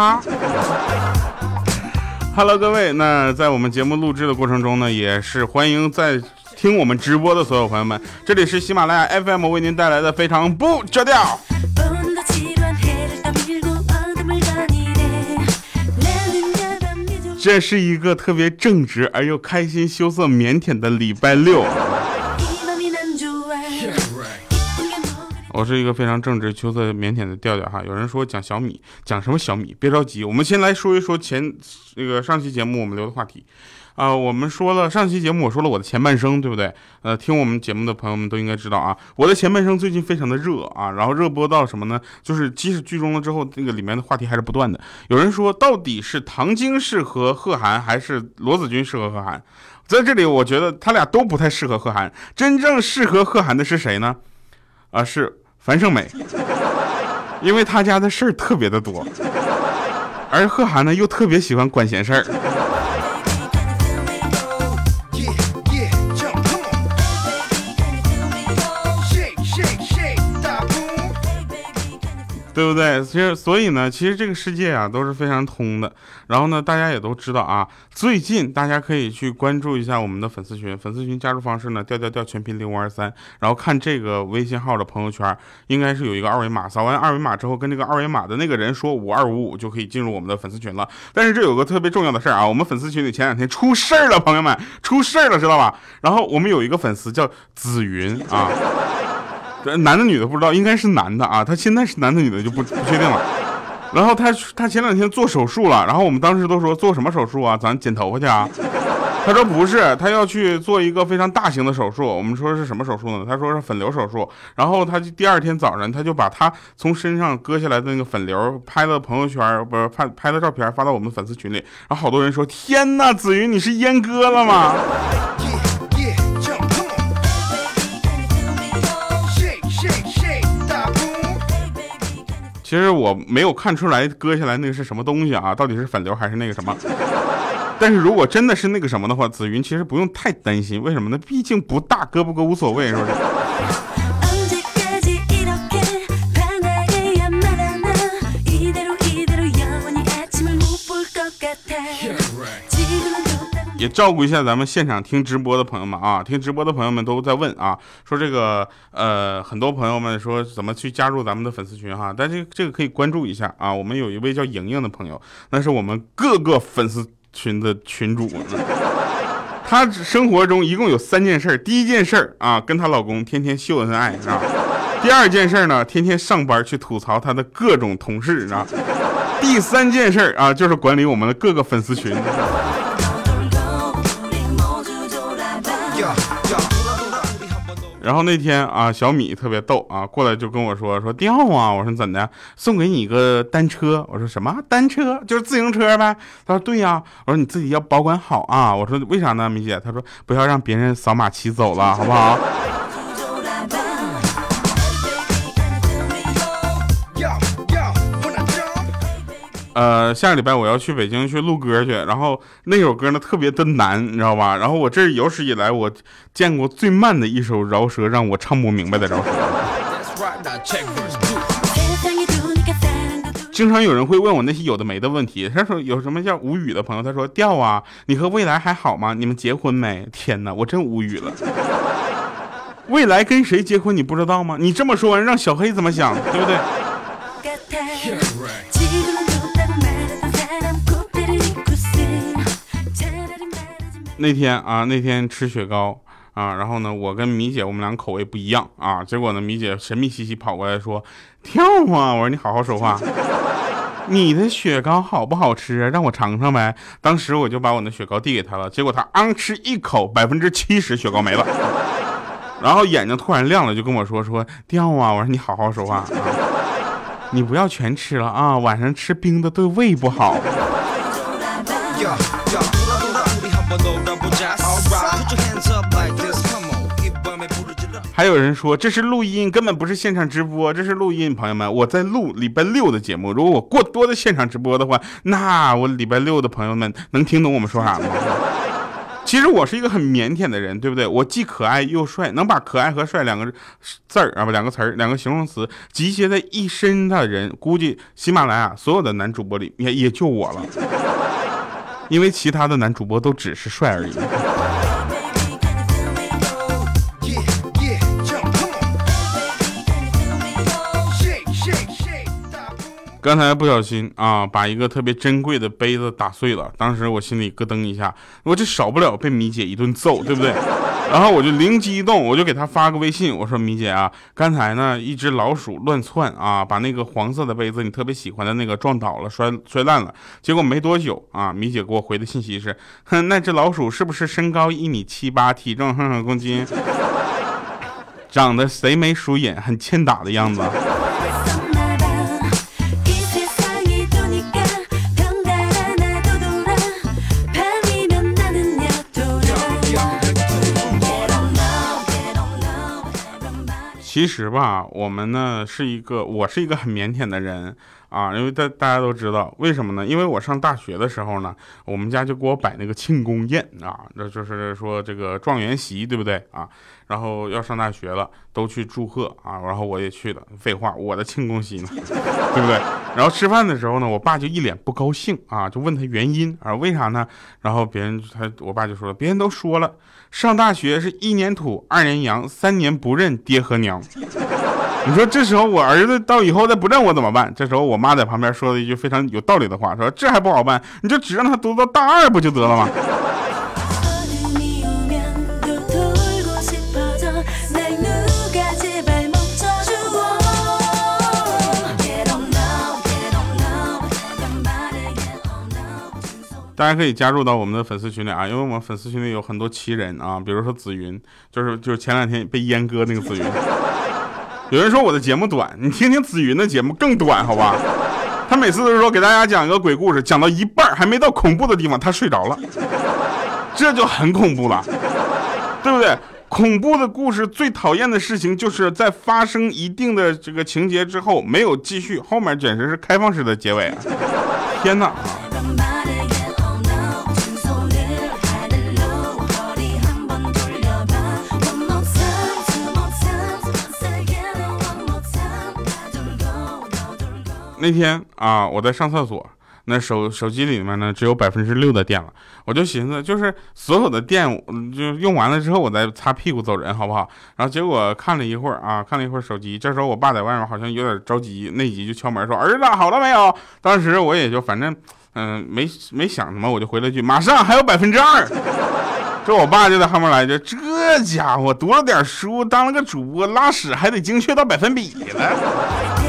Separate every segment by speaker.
Speaker 1: 哈，Hello，各位，那在我们节目录制的过程中呢，也是欢迎在听我们直播的所有朋友们，这里是喜马拉雅 FM 为您带来的非常不着调。这是一个特别正直而又开心、羞涩、腼腆的礼拜六。我是一个非常正直、羞涩、腼腆的调调哈。有人说讲小米，讲什么小米？别着急，我们先来说一说前那个上期节目我们留的话题啊。我们说了上期节目，我说了我的前半生，对不对？呃，听我们节目的朋友们都应该知道啊，我的前半生最近非常的热啊，然后热播到什么呢？就是即使剧终了之后，那个里面的话题还是不断的。有人说，到底是唐晶适合贺涵，还是罗子君适合贺涵？在这里，我觉得他俩都不太适合贺涵。真正适合贺涵的是谁呢？啊，是。樊胜美，因为他家的事儿特别的多，而贺涵呢又特别喜欢管闲事儿。对不对？其实，所以呢，其实这个世界啊都是非常通的。然后呢，大家也都知道啊，最近大家可以去关注一下我们的粉丝群。粉丝群加入方式呢，调调调全拼零五二三。然后看这个微信号的朋友圈，应该是有一个二维码。扫完二维码之后，跟这个二维码的那个人说五二五五，就可以进入我们的粉丝群了。但是这有个特别重要的事儿啊，我们粉丝群里前两天出事儿了，朋友们出事儿了，知道吧？然后我们有一个粉丝叫紫云啊。男的女的不知道，应该是男的啊。他现在是男的女的就不不确定了。然后他他前两天做手术了，然后我们当时都说做什么手术啊？咱剪头发去啊？他说不是，他要去做一个非常大型的手术。我们说是什么手术呢？他说是粉瘤手术。然后他就第二天早上他就把他从身上割下来的那个粉瘤拍了朋友圈，不是拍拍了照片发到我们粉丝群里。然后好多人说：天呐，子云你是阉割了吗？其实我没有看出来割下来那个是什么东西啊，到底是粉瘤还是那个什么？但是如果真的是那个什么的话，紫云其实不用太担心，为什么呢？毕竟不大，割不割无所谓，是不是？也照顾一下咱们现场听直播的朋友们啊，听直播的朋友们都在问啊，说这个呃，很多朋友们说怎么去加入咱们的粉丝群哈，但这这个可以关注一下啊，我们有一位叫莹莹的朋友，那是我们各个粉丝群的群主，她生活中一共有三件事，第一件事啊，跟她老公天天秀恩爱啊，第二件事呢，天天上班去吐槽她的各种同事啊，第三件事啊，就是管理我们的各个粉丝群。然后那天啊，小米特别逗啊，过来就跟我说说掉啊，我说怎的？送给你个单车，我说什么单车？就是自行车呗。他说对呀，我说你自己要保管好啊。我说为啥呢，米姐？他说不要让别人扫码骑走了，好不好？呃，下个礼拜我要去北京去录歌去，然后那首歌呢特别的难，你知道吧？然后我这是有史以来我见过最慢的一首饶舌，让我唱不明白的饶舌。经常有人会问我那些有的没的问题，他说有什么叫无语的朋友？他说调啊，你和未来还好吗？你们结婚没？天哪，我真无语了。未来跟谁结婚你不知道吗？你这么说完让小黑怎么想？对不对？那天啊，那天吃雪糕啊，然后呢，我跟米姐我们俩口味不一样啊，结果呢，米姐神秘兮兮跑过来说：“跳啊！”我说：“你好好说话，你的雪糕好不好吃？让我尝尝呗。”当时我就把我的雪糕递给她了，结果她昂吃一口，百分之七十雪糕没了，然后眼睛突然亮了，就跟我说：“说掉啊！”我说：“你好好说话啊，你不要全吃了啊，晚上吃冰的对胃不好。”还有人说这是录音，根本不是现场直播，这是录音。朋友们，我在录礼拜六的节目。如果我过多的现场直播的话，那我礼拜六的朋友们能听懂我们说啥吗？其实我是一个很腼腆的人，对不对？我既可爱又帅，能把可爱和帅两个字儿啊不两个词儿两个形容词集结在一身的人，估计喜马拉雅所有的男主播里也也就我了，因为其他的男主播都只是帅而已。刚才不小心啊，把一个特别珍贵的杯子打碎了。当时我心里咯噔一下，我这少不了被米姐一顿揍，对不对？然后我就灵机一动，我就给她发个微信，我说米姐啊，刚才呢一只老鼠乱窜啊，把那个黄色的杯子你特别喜欢的那个撞倒了，摔摔烂了。结果没多久啊，米姐给我回的信息是，哼，那只老鼠是不是身高一米七八，体重哼哼公斤，长得贼眉鼠眼，很欠打的样子。其实吧，我们呢是一个，我是一个很腼腆的人啊，因为大大家都知道为什么呢？因为我上大学的时候呢，我们家就给我摆那个庆功宴啊，那就是说这个状元席，对不对啊？然后要上大学了，都去祝贺啊，然后我也去了。废话，我的庆功席呢，对不对？然后吃饭的时候呢，我爸就一脸不高兴啊，就问他原因啊，为啥呢？然后别人他我爸就说了，别人都说了。上大学是一年土二年洋三年不认爹和娘，你说这时候我儿子到以后再不认我怎么办？这时候我妈在旁边说了一句非常有道理的话，说这还不好办，你就只让他读到大二不就得了吗？大家可以加入到我们的粉丝群里啊，因为我们粉丝群里有很多奇人啊，比如说紫云，就是就是前两天被阉割那个紫云。有人说我的节目短，你听听紫云的节目更短，好吧？他每次都是说给大家讲一个鬼故事，讲到一半还没到恐怖的地方，他睡着了，这就很恐怖了，对不对？恐怖的故事最讨厌的事情就是在发生一定的这个情节之后没有继续，后面简直是开放式的结尾！天哪！那天啊，我在上厕所，那手手机里面呢只有百分之六的电了，我就寻思，就是所有的电就用完了之后，我再擦屁股走人，好不好？然后结果看了一会儿啊，看了一会儿手机，这时候我爸在外面好像有点着急，内急就敲门说：“儿子，好了没有？”当时我也就反正嗯没没想什么，我就回了句：“马上还有百分之二。”这我爸就在后面来句，这家伙读了点书，当了个主播，拉屎还得精确到百分比了。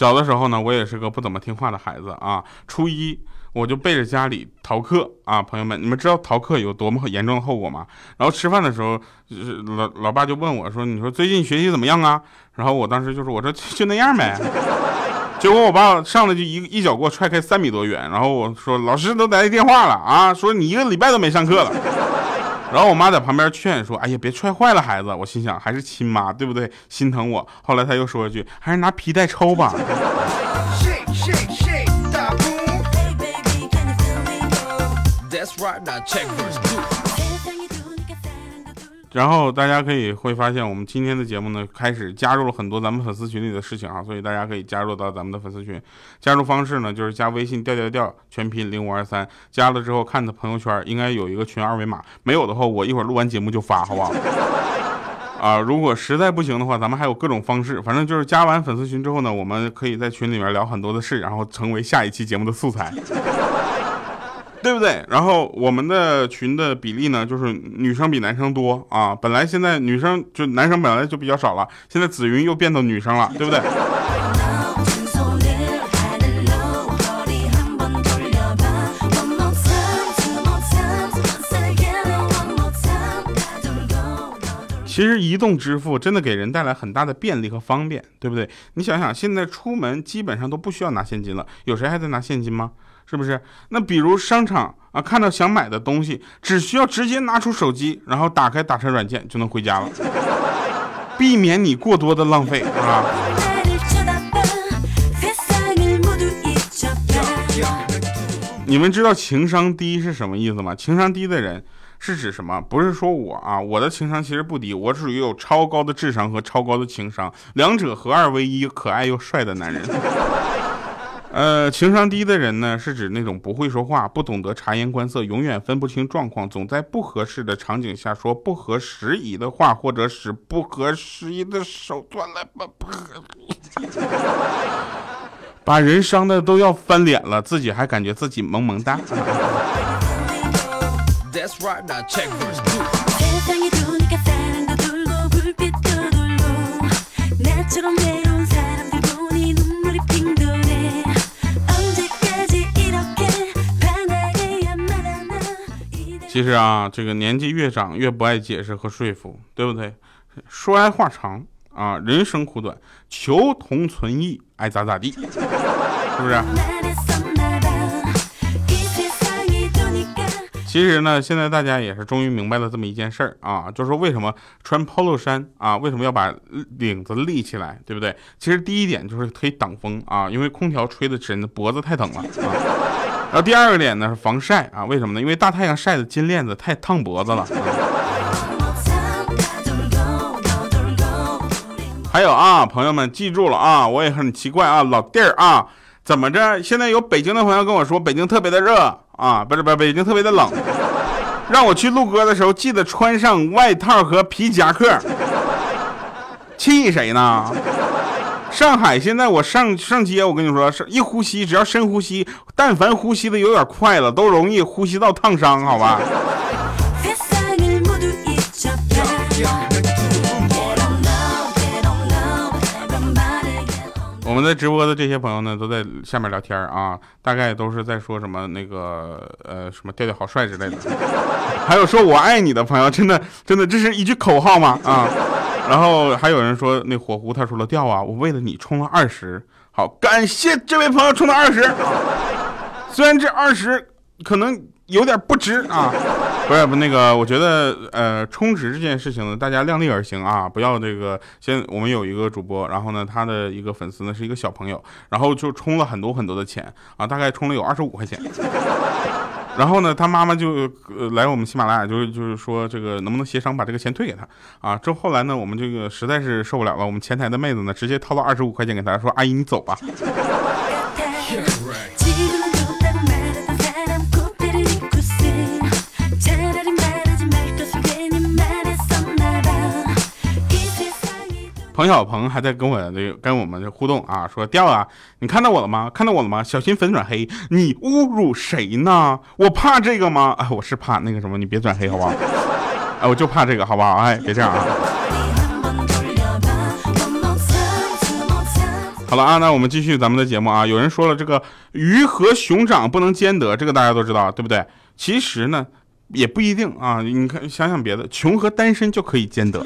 Speaker 1: 小的时候呢，我也是个不怎么听话的孩子啊。初一我就背着家里逃课啊，朋友们，你们知道逃课有多么严重的后果吗？然后吃饭的时候，老老爸就问我说：“你说最近学习怎么样啊？”然后我当时就说：“我说就那样呗。”结果我爸上来就一一脚给我踹开三米多远，然后我说：“老师都来电话了啊，说你一个礼拜都没上课了。”然后我妈在旁边劝说：“哎呀，别踹坏了孩子。”我心想，还是亲妈，对不对？心疼我。后来她又说一句：“还是拿皮带抽吧。”然后大家可以会发现，我们今天的节目呢，开始加入了很多咱们粉丝群里的事情啊，所以大家可以加入到咱们的粉丝群。加入方式呢，就是加微信调调调全拼零五二三，加了之后看的朋友圈应该有一个群二维码，没有的话我一会儿录完节目就发，好不好？啊，如果实在不行的话，咱们还有各种方式，反正就是加完粉丝群之后呢，我们可以在群里面聊很多的事，然后成为下一期节目的素材。对不对？然后我们的群的比例呢，就是女生比男生多啊。本来现在女生就男生本来就比较少了，现在紫云又变到女生了，对不对？其实移动支付真的给人带来很大的便利和方便，对不对？你想想，现在出门基本上都不需要拿现金了，有谁还在拿现金吗？是不是？那比如商场啊，看到想买的东西，只需要直接拿出手机，然后打开打车软件就能回家了，避免你过多的浪费啊。你们知道情商低是什么意思吗？情商低的人是指什么？不是说我啊，我的情商其实不低，我属于有超高的智商和超高的情商，两者合二为一，可爱又帅的男人。呃，情商低的人呢，是指那种不会说话、不懂得察言观色、永远分不清状况、总在不合适的场景下说不合时宜的话，或者使不合时宜的手段来不不。把人伤的都要翻脸了，自己还感觉自己萌萌哒。其实啊，这个年纪越长越不爱解释和说服，对不对？说来话长。啊，人生苦短，求同存异，爱咋咋地，是不是？其实呢，现在大家也是终于明白了这么一件事儿啊，就是说为什么穿 polo 衫啊，为什么要把领子立起来，对不对？其实第一点就是可以挡风啊，因为空调吹的真的脖子太疼了啊。然后第二个点呢是防晒啊，为什么呢？因为大太阳晒的金链子太烫脖子了。还有啊，朋友们记住了啊，我也很奇怪啊，老弟儿啊，怎么着？现在有北京的朋友跟我说，北京特别的热啊，不是不是，北京特别的冷，让我去录歌的时候记得穿上外套和皮夹克。气谁呢？上海现在我上上街，我跟你说，是一呼吸，只要深呼吸，但凡呼吸的有点快了，都容易呼吸道烫伤，好吧？我们在直播的这些朋友呢，都在下面聊天啊，大概都是在说什么那个呃什么调调好帅之类的，还有说我爱你的朋友，真的真的这是一句口号吗？啊，然后还有人说那火狐他说了掉啊，我为了你充了二十，好感谢这位朋友充了二十，虽然这二十可能有点不值啊。不是不那个，我觉得呃充值这件事情呢，大家量力而行啊，不要这个。先我们有一个主播，然后呢，他的一个粉丝呢是一个小朋友，然后就充了很多很多的钱啊，大概充了有二十五块钱。然后呢，他妈妈就来我们喜马拉雅，就是就是说这个能不能协商把这个钱退给他啊？之后后来呢，我们这个实在是受不了了，我们前台的妹子呢直接掏了二十五块钱给他说：“阿姨你走吧。”彭小鹏还在跟我这跟我们这互动啊，说掉啊，你看到我了吗？看到我了吗？小心粉转黑，你侮辱谁呢？我怕这个吗？哎，我是怕那个什么，你别转黑好不好？哎，我就怕这个好不好？哎，别这样啊。好了啊，那我们继续咱们的节目啊。有人说了，这个鱼和熊掌不能兼得，这个大家都知道，对不对？其实呢，也不一定啊。你看，想想别的，穷和单身就可以兼得。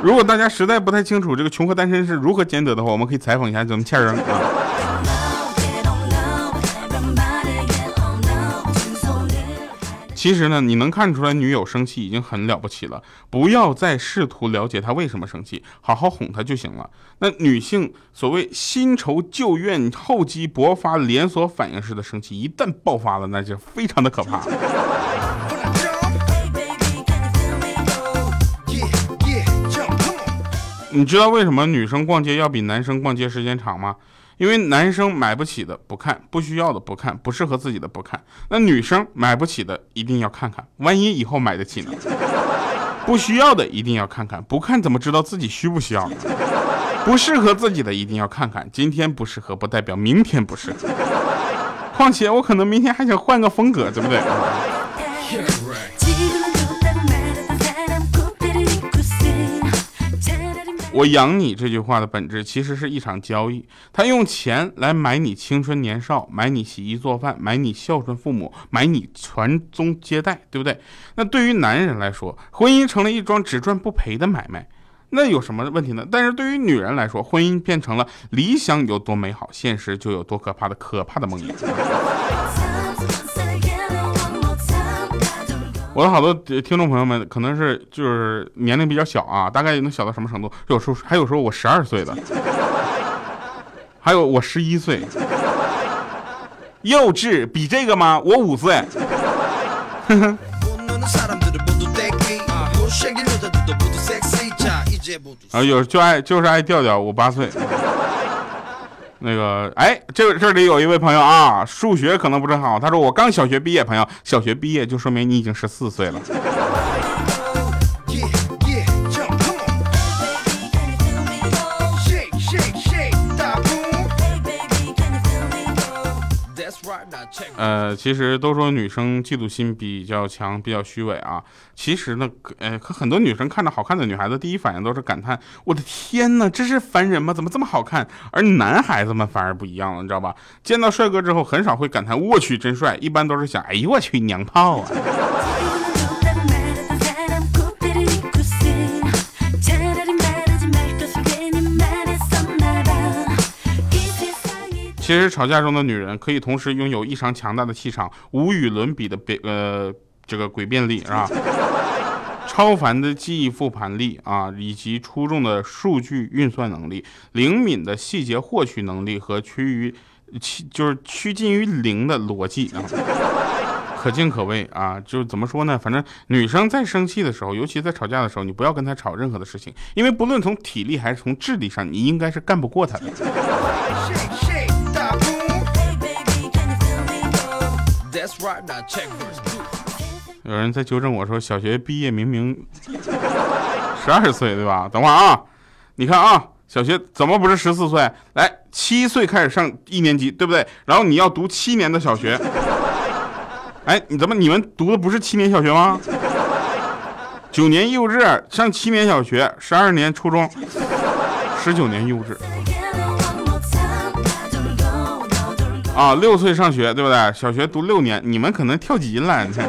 Speaker 1: 如果大家实在不太清楚这个穷和单身是如何兼得的话，我们可以采访一下咱们倩儿啊。其实呢，你能看出来女友生气已经很了不起了，不要再试图了解她为什么生气，好好哄她就行了。那女性所谓新仇旧怨、厚积薄发、连锁反应式的生气，一旦爆发了，那就非常的可怕。你知道为什么女生逛街要比男生逛街时间长吗？因为男生买不起的不看，不需要的不看，不适合自己的不看。那女生买不起的一定要看看，万一以后买得起呢？不需要的一定要看看，不看怎么知道自己需不需要？不适合自己的一定要看看，今天不适合不代表明天不适合。况且我可能明天还想换个风格，对不对？我养你这句话的本质其实是一场交易，他用钱来买你青春年少，买你洗衣做饭，买你孝顺父母，买你传宗接代，对不对？那对于男人来说，婚姻成了一桩只赚不赔的买卖，那有什么问题呢？但是对于女人来说，婚姻变成了理想有多美好，现实就有多可怕的可怕的梦魇。我的好多听众朋友们可能是就是年龄比较小啊，大概能小到什么程度？有时候还有时候我十二岁的，还有我十一岁，幼稚比这个吗？我五岁。啊，有就爱就是爱调调，我八岁。那个，哎，这这里有一位朋友啊，数学可能不是很好。他说我刚小学毕业，朋友，小学毕业就说明你已经十四岁了。呃，其实都说女生嫉妒心比较强，比较虚伪啊。其实呢，呃，可很多女生看到好看的女孩子，第一反应都是感叹：我的天哪，这是凡人吗？怎么这么好看？而男孩子们反而不一样了，你知道吧？见到帅哥之后，很少会感叹我去真帅，一般都是想：哎呦我去娘炮啊！其实吵架中的女人可以同时拥有异常强大的气场、无与伦比的变呃这个诡辩力 是吧？超凡的记忆复盘力啊，以及出众的数据运算能力、灵敏的细节获取能力和趋于趋就是趋近于零的逻辑啊，可敬可畏啊！就怎么说呢？反正女生在生气的时候，尤其在吵架的时候，你不要跟她吵任何的事情，因为不论从体力还是从智力上，你应该是干不过她的。有人在纠正我说，小学毕业明明 十二岁对吧？等会儿啊，你看啊，小学怎么不是十四岁？来，七岁开始上一年级，对不对？然后你要读七年的小学。哎，你怎么你们读的不是七年小学吗？九年幼稚上七年小学，十二年初中，十九年幼稚。啊，六岁上学，对不对？小学读六年，你们可能跳级了。你看。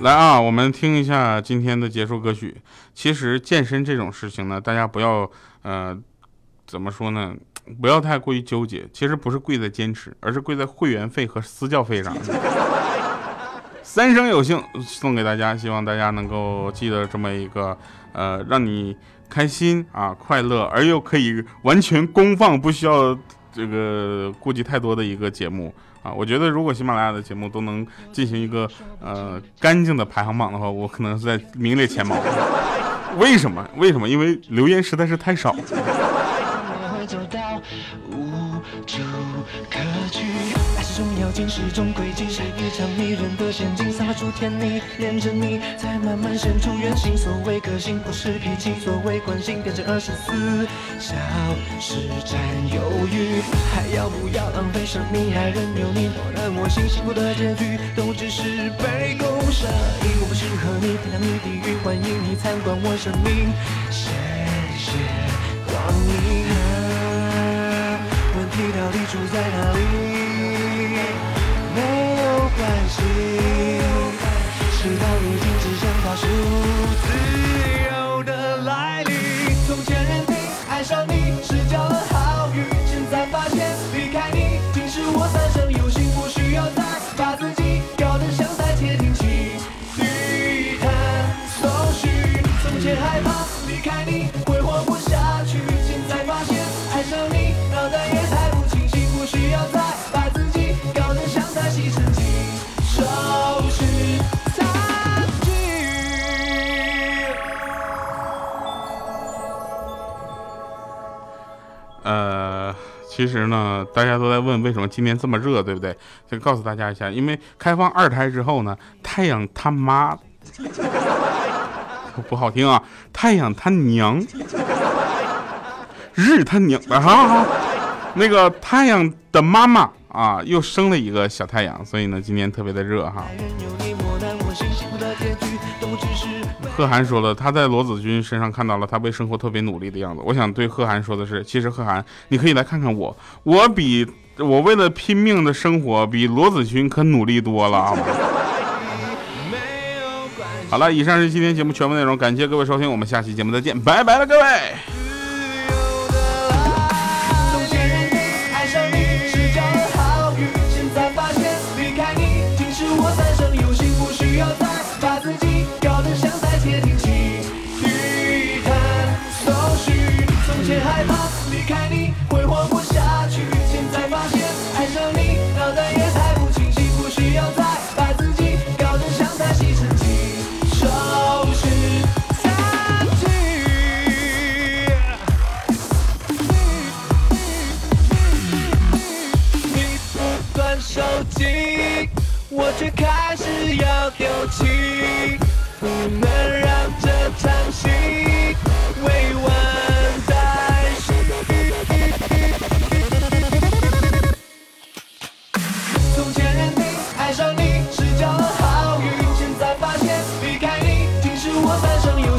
Speaker 1: 来啊，我们听一下今天的结束歌曲。其实健身这种事情呢，大家不要呃，怎么说呢？不要太过于纠结。其实不是贵在坚持，而是贵在会员费和私教费上。三生有幸送给大家，希望大家能够记得这么一个呃，让你开心啊、快乐而又可以完全公放，不需要这个顾及太多的一个节目啊。我觉得如果喜马拉雅的节目都能进行一个呃干净的排行榜的话，我可能是在名列前茅。为什么？为什么？因为留言实在是太少。无可取，爱是种轨迹，是一场迷人的陷阱，散发出甜蜜，恋着你，才慢慢现出原形。所谓个性不是脾气，所谓关心变成二十四小时占有欲，还要不要浪费生命？还任由你破烂我心，幸福的结局都只是杯弓蛇影。我不适合你，天堂与地狱，欢迎你参观我生命。你住在哪里没有？关系，事到如今，只想告诉自由的来临。从前认定爱上你是交了好运，现在发现离开你竟是我三生有幸，不需要再把自己搞得像在窃听器，一探搜寻。从前害怕其实呢，大家都在问为什么今年这么热，对不对？先告诉大家一下，因为开放二胎之后呢，太阳他妈 不好听啊，太阳他娘，日他娘啊！那个太阳的妈妈啊，又生了一个小太阳，所以呢，今天特别的热哈。贺涵说了，他在罗子君身上看到了他为生活特别努力的样子。我想对贺涵说的是，其实贺涵，你可以来看看我，我比我为了拼命的生活，比罗子君可努力多了啊。好了，以上是今天节目全部内容，感谢各位收听，我们下期节目再见，拜拜了各位。
Speaker 2: 怕离开你会活不下去，现在发现爱上你脑袋也太不清晰，不需要再把自己搞得像在戏。自己收拾。你不断收集，我却开始要丢弃。不能。半生有。